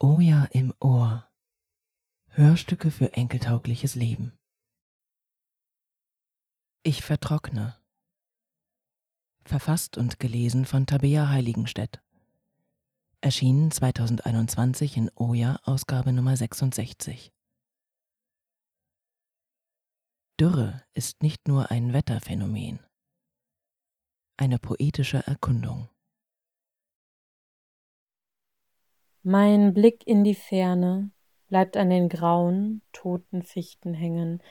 Oh ja im Ohr. Hörstücke für enkeltaugliches Leben. Ich vertrockne. Verfasst und gelesen von Tabea Heiligenstedt. Erschienen 2021 in Oja Ausgabe Nummer 66. Dürre ist nicht nur ein Wetterphänomen, eine poetische Erkundung. Mein Blick in die Ferne bleibt an den grauen, toten Fichten hängen,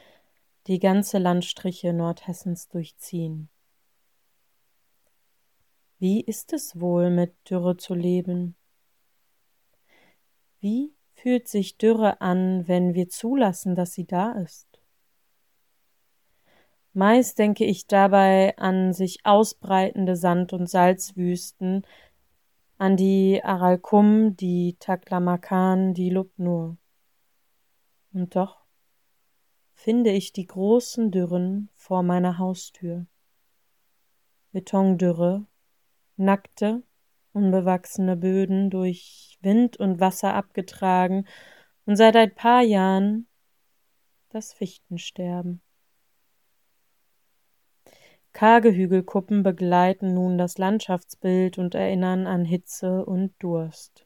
die ganze Landstriche Nordhessens durchziehen. Wie ist es wohl, mit Dürre zu leben? Wie fühlt sich Dürre an, wenn wir zulassen, dass sie da ist? Meist denke ich dabei an sich ausbreitende Sand- und Salzwüsten, an die Aralkum, die Taklamakan, die Lubnur. Und doch finde ich die großen Dürren vor meiner Haustür. Betondürre, nackte, unbewachsene Böden durch Wind und Wasser abgetragen und seit ein paar Jahren das Fichtensterben. Karge Hügelkuppen begleiten nun das Landschaftsbild und erinnern an Hitze und Durst.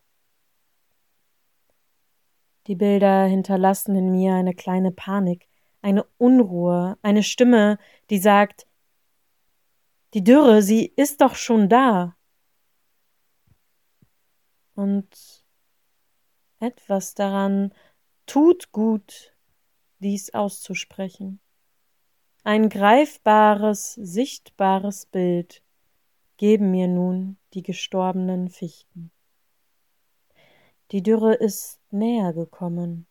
Die Bilder hinterlassen in mir eine kleine Panik, eine Unruhe, eine Stimme, die sagt, die Dürre, sie ist doch schon da. Und etwas daran tut gut, dies auszusprechen. Ein greifbares, sichtbares Bild geben mir nun die gestorbenen Fichten. Die Dürre ist näher gekommen.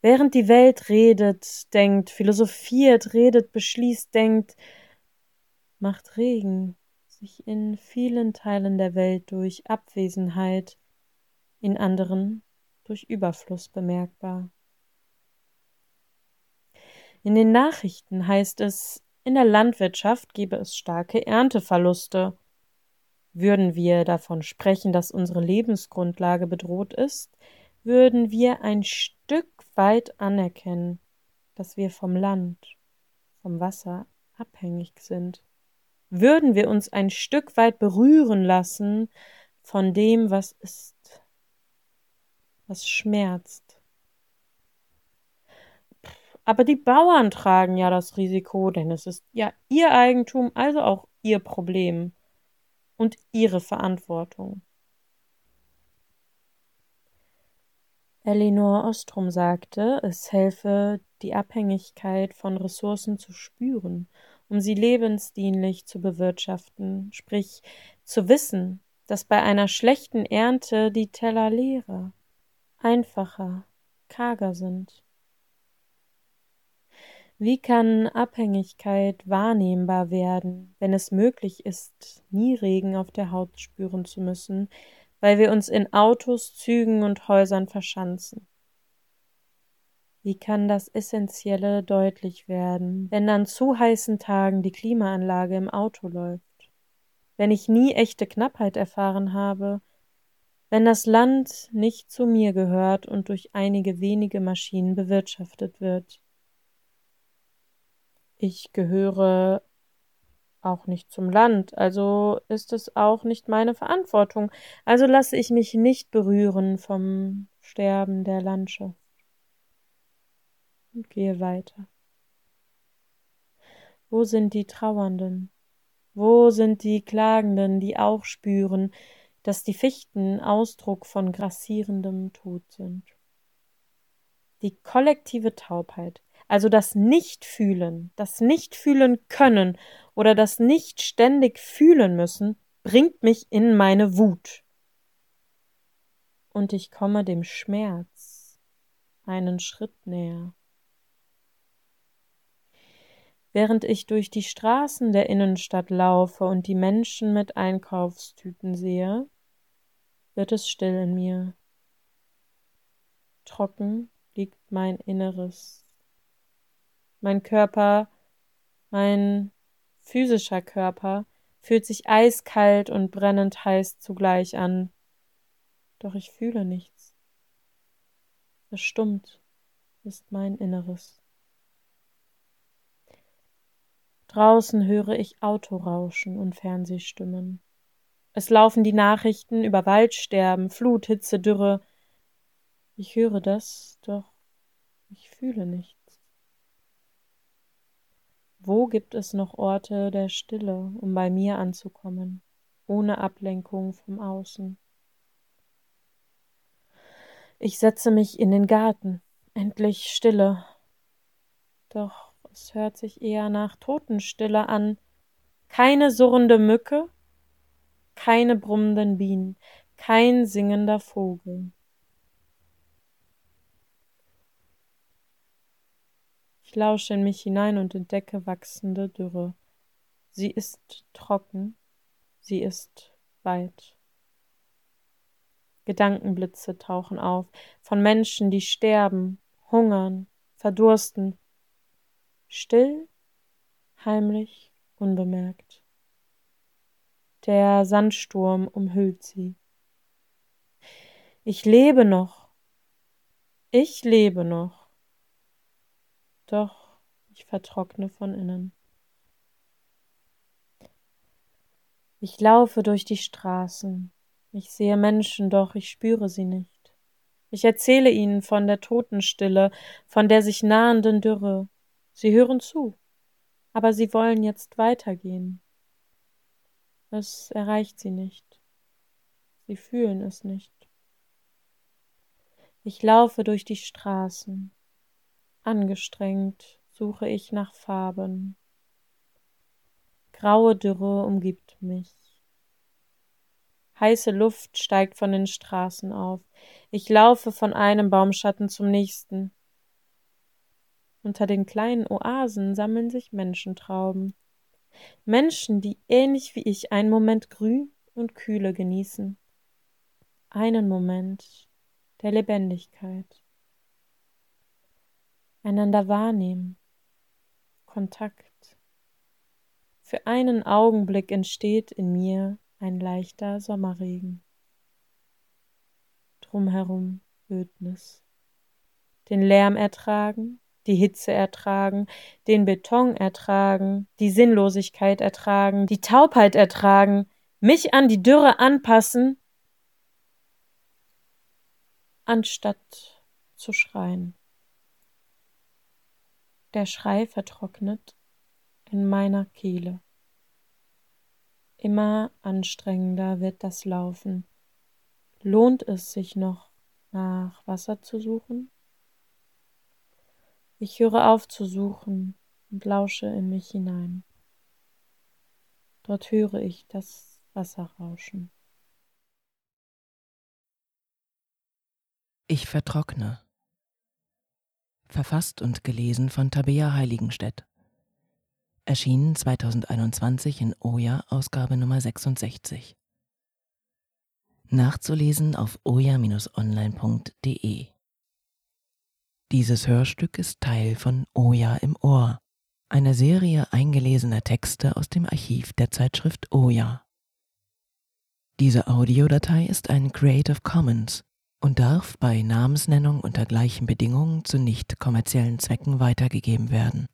Während die Welt redet, denkt, philosophiert, redet, beschließt, denkt, macht Regen sich in vielen Teilen der Welt durch Abwesenheit, in anderen durch Überfluss bemerkbar. In den Nachrichten heißt es, in der Landwirtschaft gebe es starke Ernteverluste. Würden wir davon sprechen, dass unsere Lebensgrundlage bedroht ist, würden wir ein Stück weit anerkennen, dass wir vom Land, vom Wasser abhängig sind. Würden wir uns ein Stück weit berühren lassen von dem, was ist, was schmerzt, aber die Bauern tragen ja das Risiko, denn es ist ja ihr Eigentum, also auch ihr Problem und ihre Verantwortung. Elinor Ostrom sagte, es helfe, die Abhängigkeit von Ressourcen zu spüren, um sie lebensdienlich zu bewirtschaften, sprich zu wissen, dass bei einer schlechten Ernte die Teller leerer, einfacher, karger sind. Wie kann Abhängigkeit wahrnehmbar werden, wenn es möglich ist, nie Regen auf der Haut spüren zu müssen, weil wir uns in Autos, Zügen und Häusern verschanzen? Wie kann das Essentielle deutlich werden, wenn an zu heißen Tagen die Klimaanlage im Auto läuft? Wenn ich nie echte Knappheit erfahren habe, wenn das Land nicht zu mir gehört und durch einige wenige Maschinen bewirtschaftet wird? Ich gehöre auch nicht zum Land, also ist es auch nicht meine Verantwortung, also lasse ich mich nicht berühren vom Sterben der Landschaft und gehe weiter. Wo sind die Trauernden? Wo sind die Klagenden, die auch spüren, dass die Fichten Ausdruck von grassierendem Tod sind? Die kollektive Taubheit, also das Nicht-Fühlen, das Nicht-Fühlen können oder das nicht ständig fühlen müssen, bringt mich in meine Wut. Und ich komme dem Schmerz einen Schritt näher. Während ich durch die Straßen der Innenstadt laufe und die Menschen mit Einkaufstüten sehe, wird es still in mir. Trocken liegt mein Inneres mein Körper, mein physischer Körper fühlt sich eiskalt und brennend heiß zugleich an. doch ich fühle nichts. Verstummt ist mein Inneres. Draußen höre ich Autorauschen und Fernsehstimmen. Es laufen die Nachrichten über Waldsterben, Flut, Hitze, Dürre. Ich höre das, doch ich fühle nichts. Wo gibt es noch Orte der Stille, um bei mir anzukommen, ohne Ablenkung vom Außen? Ich setze mich in den Garten, endlich Stille. Doch es hört sich eher nach Totenstille an. Keine surrende Mücke, keine brummenden Bienen, kein singender Vogel. Ich lausche in mich hinein und entdecke wachsende Dürre. Sie ist trocken, sie ist weit. Gedankenblitze tauchen auf von Menschen, die sterben, hungern, verdursten, still, heimlich, unbemerkt. Der Sandsturm umhüllt sie. Ich lebe noch. Ich lebe noch. Doch ich vertrockne von innen. Ich laufe durch die Straßen. Ich sehe Menschen, doch ich spüre sie nicht. Ich erzähle ihnen von der Totenstille, von der sich nahenden Dürre. Sie hören zu, aber sie wollen jetzt weitergehen. Es erreicht sie nicht. Sie fühlen es nicht. Ich laufe durch die Straßen. Angestrengt suche ich nach Farben. Graue Dürre umgibt mich. Heiße Luft steigt von den Straßen auf. Ich laufe von einem Baumschatten zum nächsten. Unter den kleinen Oasen sammeln sich Menschentrauben. Menschen, die ähnlich wie ich einen Moment Grün und Kühle genießen. Einen Moment der Lebendigkeit. Einander wahrnehmen. Kontakt. Für einen Augenblick entsteht in mir ein leichter Sommerregen. Drumherum Ödnis. Den Lärm ertragen, die Hitze ertragen, den Beton ertragen, die Sinnlosigkeit ertragen, die Taubheit ertragen, mich an die Dürre anpassen, anstatt zu schreien. Der Schrei vertrocknet in meiner Kehle. Immer anstrengender wird das Laufen. Lohnt es sich noch, nach Wasser zu suchen? Ich höre auf zu suchen und lausche in mich hinein. Dort höre ich das Wasser rauschen. Ich vertrockne. Verfasst und gelesen von Tabea Heiligenstedt. Erschienen 2021 in Oja, Ausgabe Nummer 66. Nachzulesen auf oja-online.de. Dieses Hörstück ist Teil von Oja im Ohr, einer Serie eingelesener Texte aus dem Archiv der Zeitschrift Oja. Diese Audiodatei ist ein Creative Commons und darf bei Namensnennung unter gleichen Bedingungen zu nicht kommerziellen Zwecken weitergegeben werden.